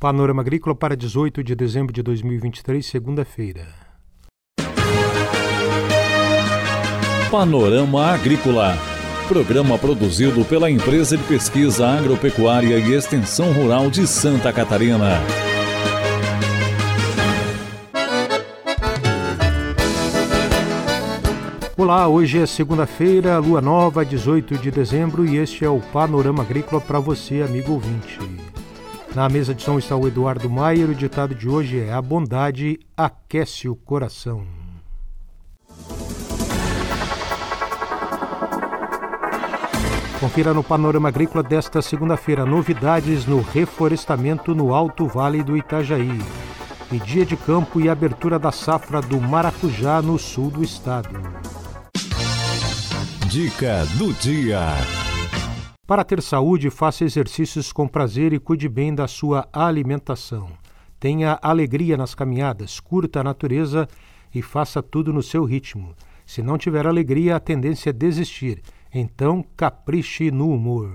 Panorama Agrícola para 18 de dezembro de 2023, segunda-feira. Panorama Agrícola. Programa produzido pela Empresa de Pesquisa Agropecuária e Extensão Rural de Santa Catarina. Olá, hoje é segunda-feira, lua nova, 18 de dezembro, e este é o Panorama Agrícola para você, amigo ouvinte. Na mesa de som está o Eduardo Maier, o ditado de hoje é: A bondade aquece o coração. Confira no Panorama Agrícola desta segunda-feira novidades no reflorestamento no Alto Vale do Itajaí. E dia de campo e abertura da safra do maracujá no sul do estado. Dica do dia. Para ter saúde, faça exercícios com prazer e cuide bem da sua alimentação. Tenha alegria nas caminhadas, curta a natureza e faça tudo no seu ritmo. Se não tiver alegria, a tendência é desistir. Então, capriche no humor.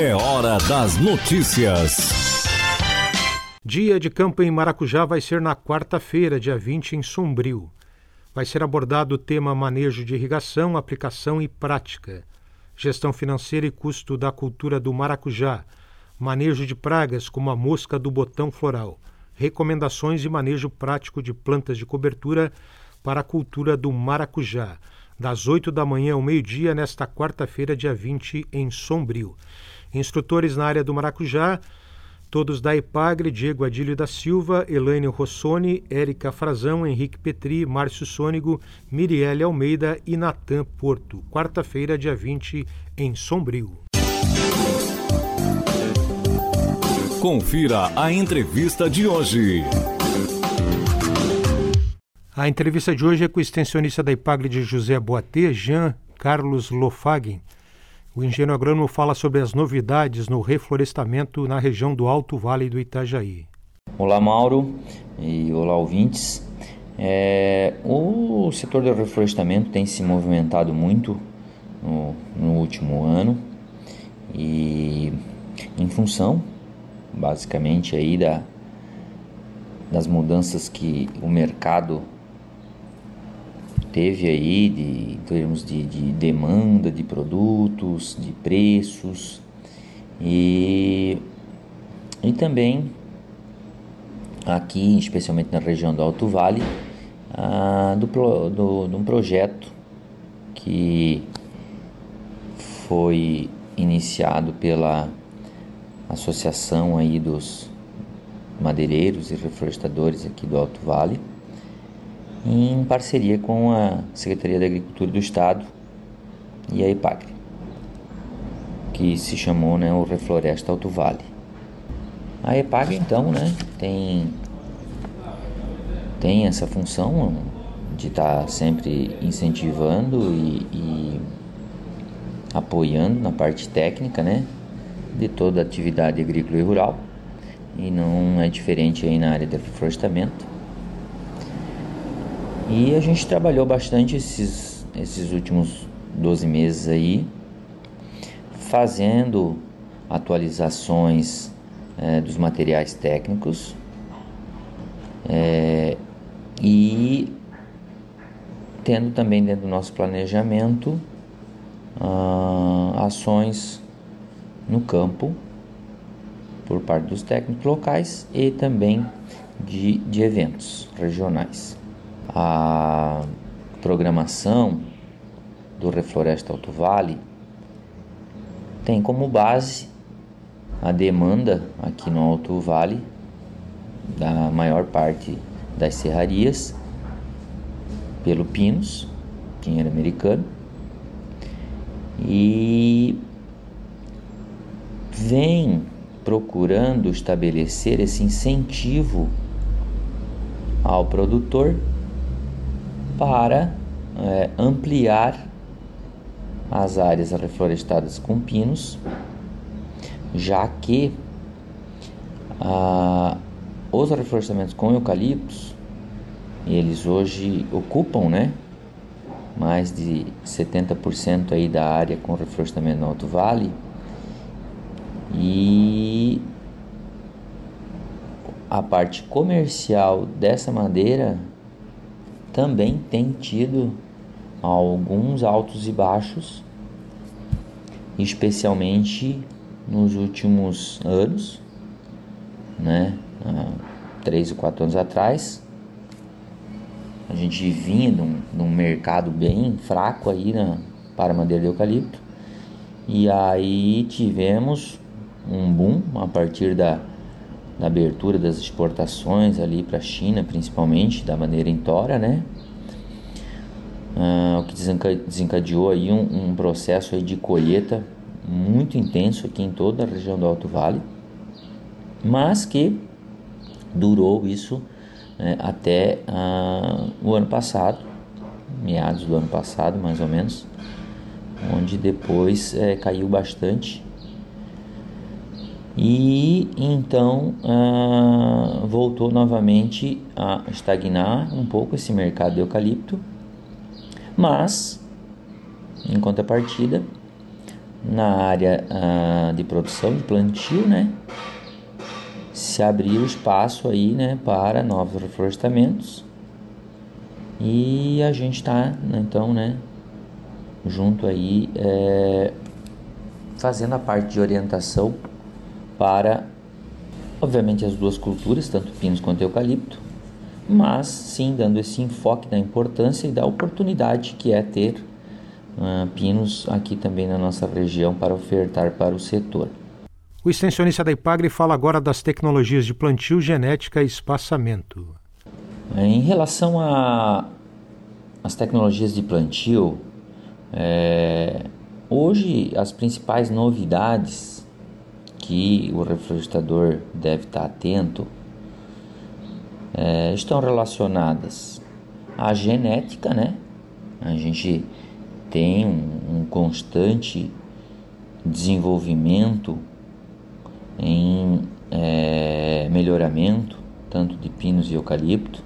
É hora das notícias. Dia de campo em Maracujá vai ser na quarta-feira, dia 20, em Sombrio vai ser abordado o tema manejo de irrigação, aplicação e prática, gestão financeira e custo da cultura do maracujá, manejo de pragas como a mosca do botão floral, recomendações e manejo prático de plantas de cobertura para a cultura do maracujá, das 8 da manhã ao meio-dia nesta quarta-feira, dia 20, em Sombrio. Instrutores na área do maracujá Todos da Ipagre, Diego Adílio da Silva, Elaine Rossoni, Érica Frazão, Henrique Petri, Márcio Sônigo, Mirielle Almeida e Natan Porto. Quarta-feira, dia 20, em Sombrio. Confira a entrevista de hoje. A entrevista de hoje é com o extensionista da Ipagre de José Boatê, Jean Carlos Lofagen. O engenheiro agrônomo fala sobre as novidades no reflorestamento na região do Alto Vale do Itajaí. Olá, Mauro e olá, ouvintes. É, o setor do reflorestamento tem se movimentado muito no, no último ano e em função, basicamente, aí da, das mudanças que o mercado teve aí de, em termos de, de demanda de produtos, de preços e, e também aqui, especialmente na região do Alto Vale, ah, do, do, de um projeto que foi iniciado pela associação aí dos madeireiros e reflorestadores aqui do Alto Vale em parceria com a Secretaria da Agricultura do Estado e a IPAGRE, que se chamou né, o Refloresta Alto Vale. A EPAGRE, então, né, tem, tem essa função de estar tá sempre incentivando e, e apoiando na parte técnica né, de toda a atividade agrícola e rural, e não é diferente aí na área de reflorestamento e a gente trabalhou bastante esses, esses últimos 12 meses aí, fazendo atualizações é, dos materiais técnicos é, e tendo também dentro do nosso planejamento ah, ações no campo por parte dos técnicos locais e também de, de eventos regionais a programação do Refloresta Alto Vale tem como base a demanda aqui no Alto Vale da maior parte das serrarias pelo Pinos, dinheiro americano, e vem procurando estabelecer esse incentivo ao produtor para é, ampliar as áreas reflorestadas com pinos, já que ah, os reflorestamentos com eucaliptos eles hoje ocupam, né, mais de 70% aí da área com reflorestamento no Alto Vale. E a parte comercial dessa madeira também tem tido alguns altos e baixos, especialmente nos últimos anos, né? Há três ou quatro anos atrás, a gente vinha num, num mercado bem fraco aí na, para madeira de eucalipto. E aí tivemos um boom a partir da, da abertura das exportações ali para a China, principalmente da maneira em tora, né? Ah, o que desencadeou aí um, um processo aí de colheita muito intenso aqui em toda a região do Alto Vale, mas que durou isso né, até uh, o ano passado, meados do ano passado mais ou menos, onde depois é, caiu bastante. E então uh, voltou novamente a estagnar um pouco esse mercado de eucalipto, mas em contrapartida, na área uh, de produção de plantio, né, se abriu espaço aí, né, para novos reflorestamentos. E a gente está, então, né, junto aí, é, fazendo a parte de orientação para, obviamente, as duas culturas, tanto pinos quanto eucalipto, mas sim dando esse enfoque da importância e da oportunidade que é ter uh, pinos aqui também na nossa região para ofertar para o setor. O extensionista da IPAGRE fala agora das tecnologias de plantio, genética e espaçamento. Em relação às tecnologias de plantio, é, hoje as principais novidades que o reflorestador deve estar atento é, estão relacionadas à genética, né? A gente tem um, um constante desenvolvimento em é, melhoramento, tanto de pinos e eucalipto,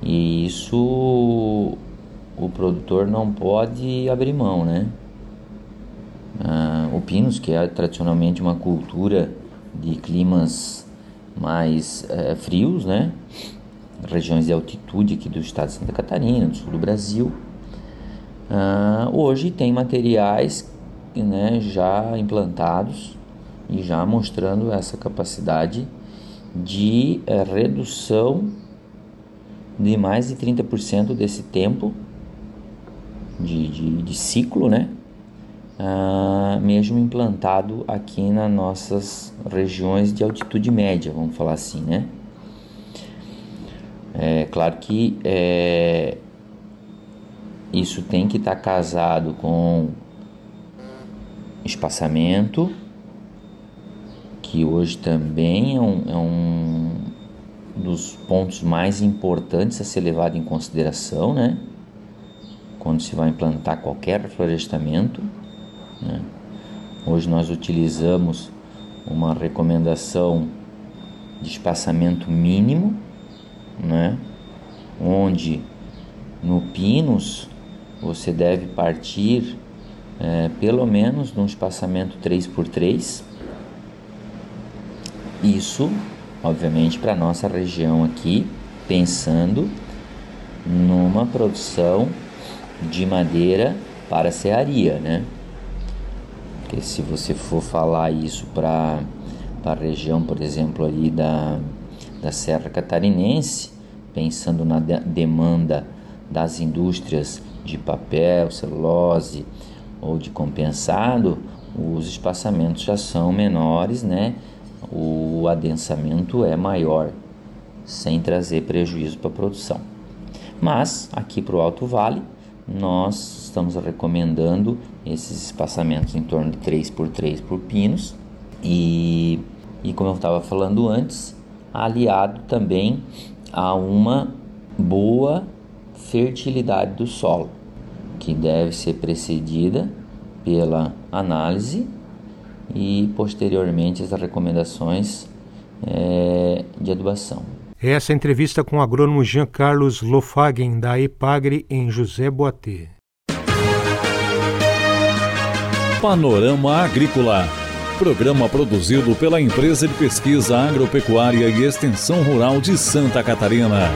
e isso o produtor não pode abrir mão, né? Ah, o pinos, que é tradicionalmente uma cultura de climas mais é, frios, né? Regiões de altitude aqui do estado de Santa Catarina, do sul do Brasil. Ah, hoje tem materiais né, já implantados e já mostrando essa capacidade de é, redução de mais de 30% desse tempo de, de, de ciclo, né? Ah, mesmo implantado aqui nas nossas regiões de altitude média, vamos falar assim, né? É claro que é, isso tem que estar tá casado com espaçamento, que hoje também é um, é um dos pontos mais importantes a ser levado em consideração, né? Quando se vai implantar qualquer reflorestamento. Né? Hoje nós utilizamos uma recomendação de espaçamento mínimo, né? Onde no pinos você deve partir é, pelo menos num espaçamento 3 por 3 isso, obviamente, para nossa região aqui, pensando numa produção de madeira para serraria, né? Porque se você for falar isso para a região, por exemplo, ali da, da Serra Catarinense, pensando na de demanda das indústrias de papel, celulose ou de compensado, os espaçamentos já são menores, né? o adensamento é maior, sem trazer prejuízo para a produção. Mas aqui para o Alto Vale, nós estamos recomendando esses espaçamentos em torno de 3 por 3 por pinos e, e como eu estava falando antes, aliado também a uma boa fertilidade do solo, que deve ser precedida pela análise e posteriormente as recomendações é, de adubação. Essa entrevista com o agrônomo Jean Carlos Lofagen, da EPAGRE, em José Boatê. Panorama Agrícola Programa produzido pela Empresa de Pesquisa Agropecuária e Extensão Rural de Santa Catarina.